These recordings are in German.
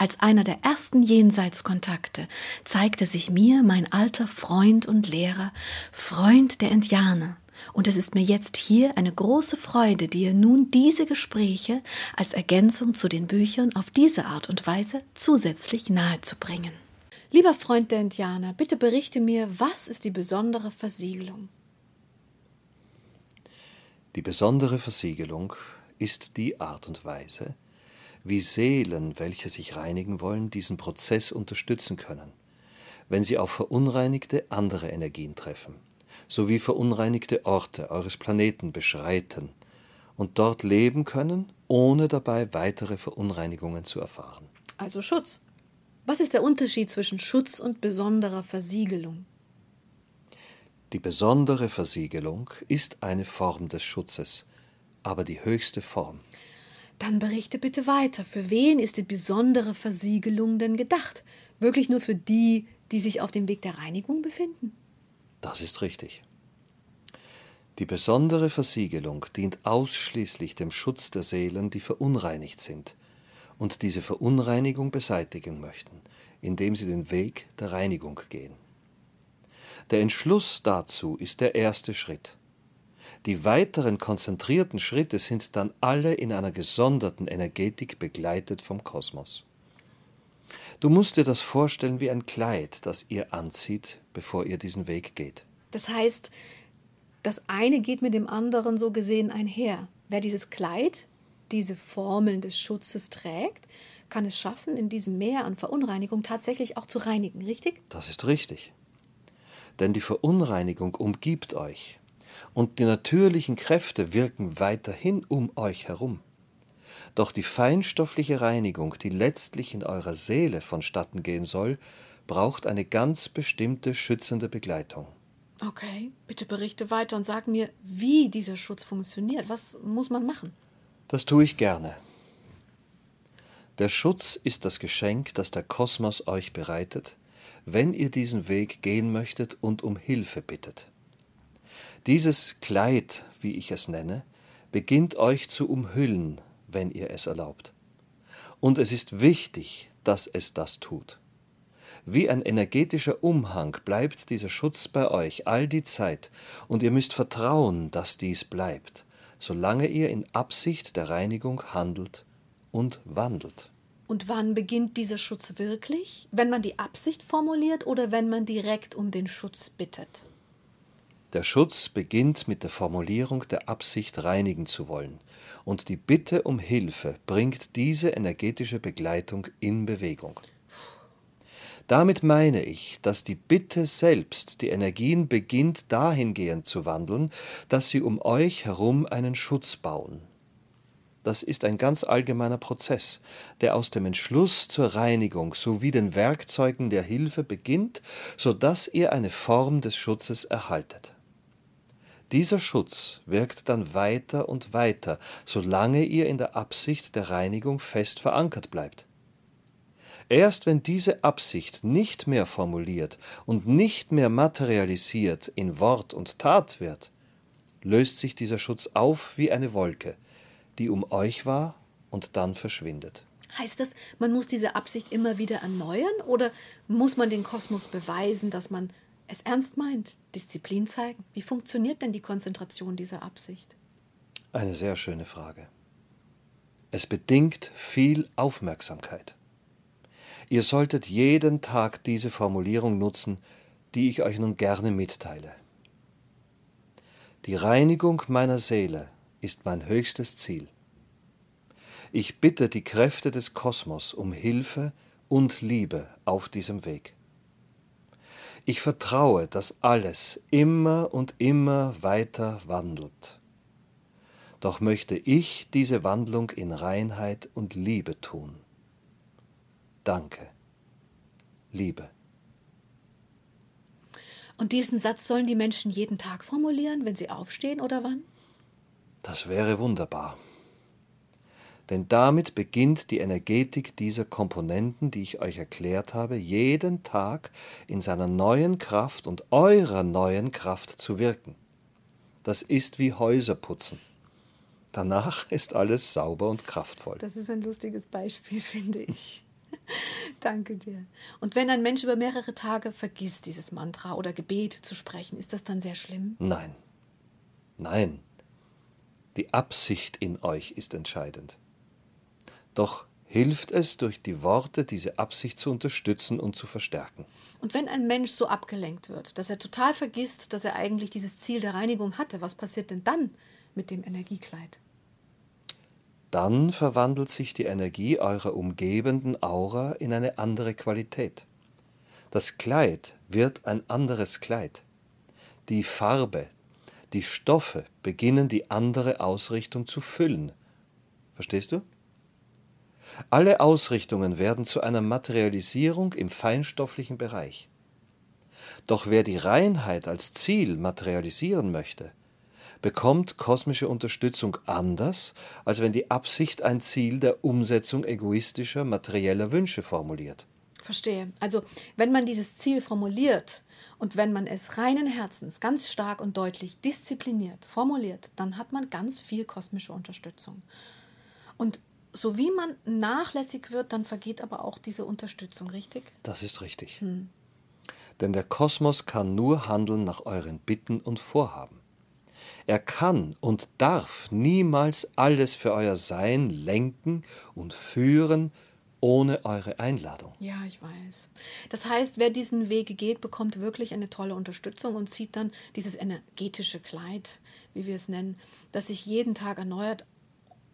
Als einer der ersten Jenseitskontakte zeigte sich mir mein alter Freund und Lehrer, Freund der Indianer, und es ist mir jetzt hier eine große Freude, dir nun diese Gespräche als Ergänzung zu den Büchern auf diese Art und Weise zusätzlich nahezubringen. Lieber Freund der Indianer, bitte berichte mir, was ist die besondere Versiegelung? Die besondere Versiegelung ist die Art und Weise, wie Seelen, welche sich reinigen wollen, diesen Prozess unterstützen können, wenn sie auf verunreinigte andere Energien treffen sowie verunreinigte Orte eures Planeten beschreiten und dort leben können, ohne dabei weitere Verunreinigungen zu erfahren. Also Schutz. Was ist der Unterschied zwischen Schutz und besonderer Versiegelung? Die besondere Versiegelung ist eine Form des Schutzes, aber die höchste Form. Dann berichte bitte weiter. Für wen ist die besondere Versiegelung denn gedacht? Wirklich nur für die, die sich auf dem Weg der Reinigung befinden? Das ist richtig. Die besondere Versiegelung dient ausschließlich dem Schutz der Seelen, die verunreinigt sind und diese Verunreinigung beseitigen möchten, indem sie den Weg der Reinigung gehen. Der Entschluss dazu ist der erste Schritt. Die weiteren konzentrierten Schritte sind dann alle in einer gesonderten Energetik begleitet vom Kosmos. Du musst dir das vorstellen wie ein Kleid, das ihr anzieht, bevor ihr diesen Weg geht. Das heißt, das eine geht mit dem anderen so gesehen einher. Wer dieses Kleid, diese Formeln des Schutzes trägt, kann es schaffen, in diesem Meer an Verunreinigung tatsächlich auch zu reinigen, richtig? Das ist richtig. Denn die Verunreinigung umgibt euch und die natürlichen Kräfte wirken weiterhin um euch herum. Doch die feinstoffliche Reinigung, die letztlich in eurer Seele vonstatten gehen soll, braucht eine ganz bestimmte schützende Begleitung. Okay, bitte berichte weiter und sag mir, wie dieser Schutz funktioniert. Was muss man machen? Das tue ich gerne. Der Schutz ist das Geschenk, das der Kosmos euch bereitet, wenn ihr diesen Weg gehen möchtet und um Hilfe bittet. Dieses Kleid, wie ich es nenne, beginnt euch zu umhüllen, wenn ihr es erlaubt. Und es ist wichtig, dass es das tut. Wie ein energetischer Umhang bleibt dieser Schutz bei euch all die Zeit, und ihr müsst vertrauen, dass dies bleibt, solange ihr in Absicht der Reinigung handelt und wandelt. Und wann beginnt dieser Schutz wirklich? Wenn man die Absicht formuliert oder wenn man direkt um den Schutz bittet? Der Schutz beginnt mit der Formulierung der Absicht, reinigen zu wollen, und die Bitte um Hilfe bringt diese energetische Begleitung in Bewegung. Damit meine ich, dass die Bitte selbst die Energien beginnt dahingehend zu wandeln, dass sie um euch herum einen Schutz bauen. Das ist ein ganz allgemeiner Prozess, der aus dem Entschluss zur Reinigung sowie den Werkzeugen der Hilfe beginnt, so dass ihr eine Form des Schutzes erhaltet. Dieser Schutz wirkt dann weiter und weiter, solange ihr in der Absicht der Reinigung fest verankert bleibt. Erst wenn diese Absicht nicht mehr formuliert und nicht mehr materialisiert in Wort und Tat wird, löst sich dieser Schutz auf wie eine Wolke, die um euch war und dann verschwindet. Heißt das, man muss diese Absicht immer wieder erneuern oder muss man den Kosmos beweisen, dass man es ernst meint, Disziplin zeigen? Wie funktioniert denn die Konzentration dieser Absicht? Eine sehr schöne Frage. Es bedingt viel Aufmerksamkeit. Ihr solltet jeden Tag diese Formulierung nutzen, die ich euch nun gerne mitteile. Die Reinigung meiner Seele ist mein höchstes Ziel. Ich bitte die Kräfte des Kosmos um Hilfe und Liebe auf diesem Weg. Ich vertraue, dass alles immer und immer weiter wandelt. Doch möchte ich diese Wandlung in Reinheit und Liebe tun. Danke. Liebe. Und diesen Satz sollen die Menschen jeden Tag formulieren, wenn sie aufstehen oder wann? Das wäre wunderbar. Denn damit beginnt die Energetik dieser Komponenten, die ich euch erklärt habe, jeden Tag in seiner neuen Kraft und eurer neuen Kraft zu wirken. Das ist wie Häuser putzen. Danach ist alles sauber und kraftvoll. Das ist ein lustiges Beispiel, finde ich. Danke dir. Und wenn ein Mensch über mehrere Tage vergisst, dieses Mantra oder Gebet zu sprechen, ist das dann sehr schlimm? Nein. Nein. Die Absicht in euch ist entscheidend. Doch hilft es, durch die Worte diese Absicht zu unterstützen und zu verstärken. Und wenn ein Mensch so abgelenkt wird, dass er total vergisst, dass er eigentlich dieses Ziel der Reinigung hatte, was passiert denn dann mit dem Energiekleid? Dann verwandelt sich die Energie eurer umgebenden Aura in eine andere Qualität. Das Kleid wird ein anderes Kleid. Die Farbe, die Stoffe beginnen die andere Ausrichtung zu füllen. Verstehst du? Alle Ausrichtungen werden zu einer Materialisierung im feinstofflichen Bereich. Doch wer die Reinheit als Ziel materialisieren möchte, bekommt kosmische Unterstützung anders, als wenn die Absicht ein Ziel der Umsetzung egoistischer materieller Wünsche formuliert. Verstehe. Also, wenn man dieses Ziel formuliert und wenn man es reinen Herzens ganz stark und deutlich diszipliniert formuliert, dann hat man ganz viel kosmische Unterstützung. Und so wie man nachlässig wird, dann vergeht aber auch diese Unterstützung, richtig? Das ist richtig. Hm. Denn der Kosmos kann nur handeln nach euren Bitten und Vorhaben. Er kann und darf niemals alles für euer Sein lenken und führen ohne eure Einladung. Ja, ich weiß. Das heißt, wer diesen Weg geht, bekommt wirklich eine tolle Unterstützung und zieht dann dieses energetische Kleid, wie wir es nennen, das sich jeden Tag erneuert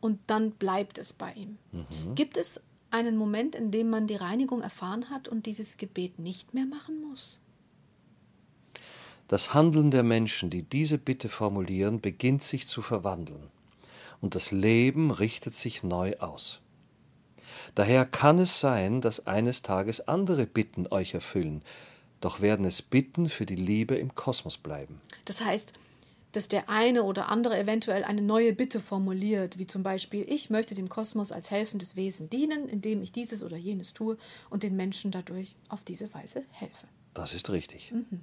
und dann bleibt es bei ihm. Mhm. Gibt es einen Moment, in dem man die Reinigung erfahren hat und dieses Gebet nicht mehr machen muss? Das Handeln der Menschen, die diese Bitte formulieren, beginnt sich zu verwandeln, und das Leben richtet sich neu aus. Daher kann es sein, dass eines Tages andere Bitten euch erfüllen, doch werden es Bitten für die Liebe im Kosmos bleiben. Das heißt, dass der eine oder andere eventuell eine neue Bitte formuliert, wie zum Beispiel, ich möchte dem Kosmos als helfendes Wesen dienen, indem ich dieses oder jenes tue und den Menschen dadurch auf diese Weise helfe. Das ist richtig. Mhm.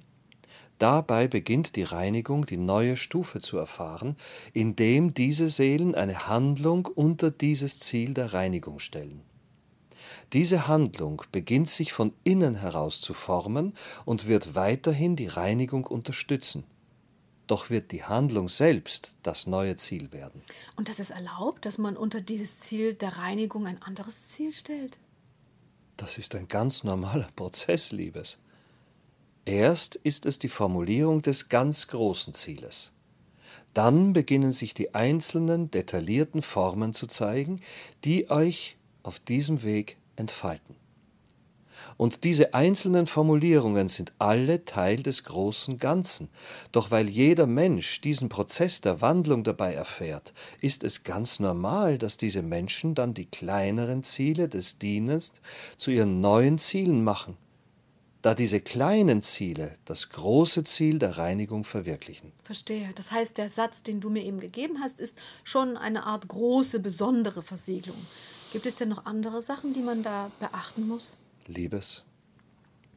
Dabei beginnt die Reinigung die neue Stufe zu erfahren, indem diese Seelen eine Handlung unter dieses Ziel der Reinigung stellen. Diese Handlung beginnt sich von innen heraus zu formen und wird weiterhin die Reinigung unterstützen doch wird die Handlung selbst das neue Ziel werden. Und das ist erlaubt, dass man unter dieses Ziel der Reinigung ein anderes Ziel stellt? Das ist ein ganz normaler Prozess, Liebes. Erst ist es die Formulierung des ganz großen Zieles. Dann beginnen sich die einzelnen detaillierten Formen zu zeigen, die euch auf diesem Weg entfalten. Und diese einzelnen Formulierungen sind alle Teil des großen Ganzen. Doch weil jeder Mensch diesen Prozess der Wandlung dabei erfährt, ist es ganz normal, dass diese Menschen dann die kleineren Ziele des Dienens zu ihren neuen Zielen machen, da diese kleinen Ziele das große Ziel der Reinigung verwirklichen. Verstehe. Das heißt, der Satz, den du mir eben gegeben hast, ist schon eine Art große, besondere Versiegelung. Gibt es denn noch andere Sachen, die man da beachten muss? Liebes,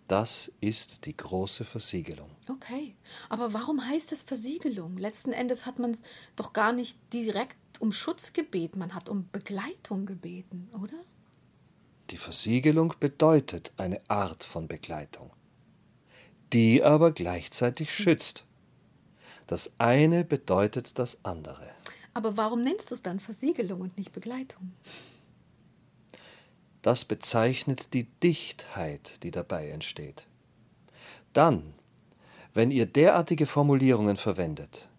das ist die große Versiegelung. Okay, aber warum heißt es Versiegelung? Letzten Endes hat man doch gar nicht direkt um Schutz gebeten, man hat um Begleitung gebeten, oder? Die Versiegelung bedeutet eine Art von Begleitung, die aber gleichzeitig hm. schützt. Das eine bedeutet das andere. Aber warum nennst du es dann Versiegelung und nicht Begleitung? Das bezeichnet die Dichtheit, die dabei entsteht. Dann, wenn ihr derartige Formulierungen verwendet,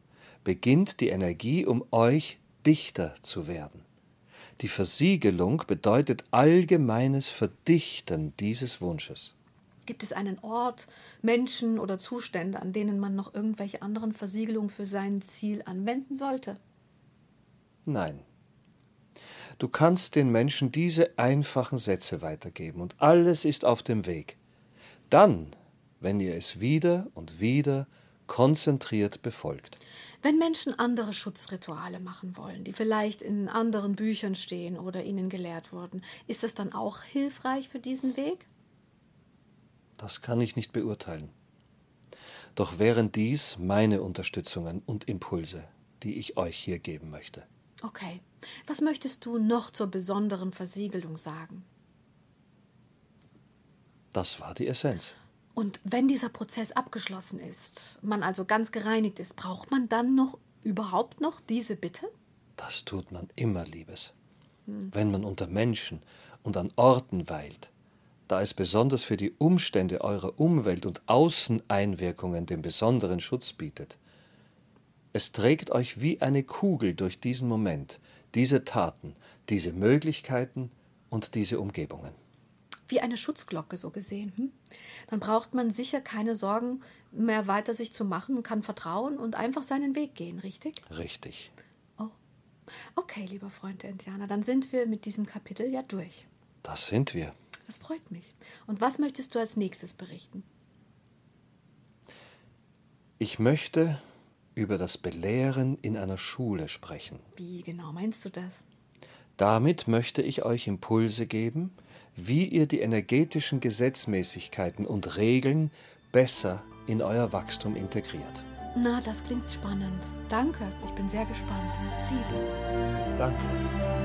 beginnt die Energie um euch dichter zu werden. Die Versiegelung bedeutet allgemeines Verdichten dieses Wunsches. Gibt es einen Ort, Menschen oder Zustände, an denen man noch irgendwelche anderen Versiegelungen für sein Ziel anwenden sollte? Nein. Du kannst den Menschen diese einfachen Sätze weitergeben und alles ist auf dem Weg. Dann, wenn ihr es wieder und wieder konzentriert befolgt. Wenn Menschen andere Schutzrituale machen wollen, die vielleicht in anderen Büchern stehen oder ihnen gelehrt wurden, ist das dann auch hilfreich für diesen Weg? Das kann ich nicht beurteilen. Doch wären dies meine Unterstützungen und Impulse, die ich euch hier geben möchte. Okay. Was möchtest du noch zur besonderen Versiegelung sagen? Das war die Essenz. Und wenn dieser Prozess abgeschlossen ist, man also ganz gereinigt ist, braucht man dann noch überhaupt noch diese Bitte? Das tut man immer, Liebes. Hm. Wenn man unter Menschen und an Orten weilt, da es besonders für die Umstände eurer Umwelt und Außeneinwirkungen den besonderen Schutz bietet. Es trägt euch wie eine Kugel durch diesen Moment, diese Taten, diese Möglichkeiten und diese Umgebungen. Wie eine Schutzglocke so gesehen. Hm? Dann braucht man sicher keine Sorgen mehr weiter sich zu machen, kann vertrauen und einfach seinen Weg gehen, richtig? Richtig. Oh. Okay, lieber Freund der Indianer, dann sind wir mit diesem Kapitel ja durch. Das sind wir. Das freut mich. Und was möchtest du als nächstes berichten? Ich möchte über das Belehren in einer Schule sprechen. Wie genau meinst du das? Damit möchte ich euch Impulse geben, wie ihr die energetischen Gesetzmäßigkeiten und Regeln besser in euer Wachstum integriert. Na, das klingt spannend. Danke, ich bin sehr gespannt. Liebe. Danke.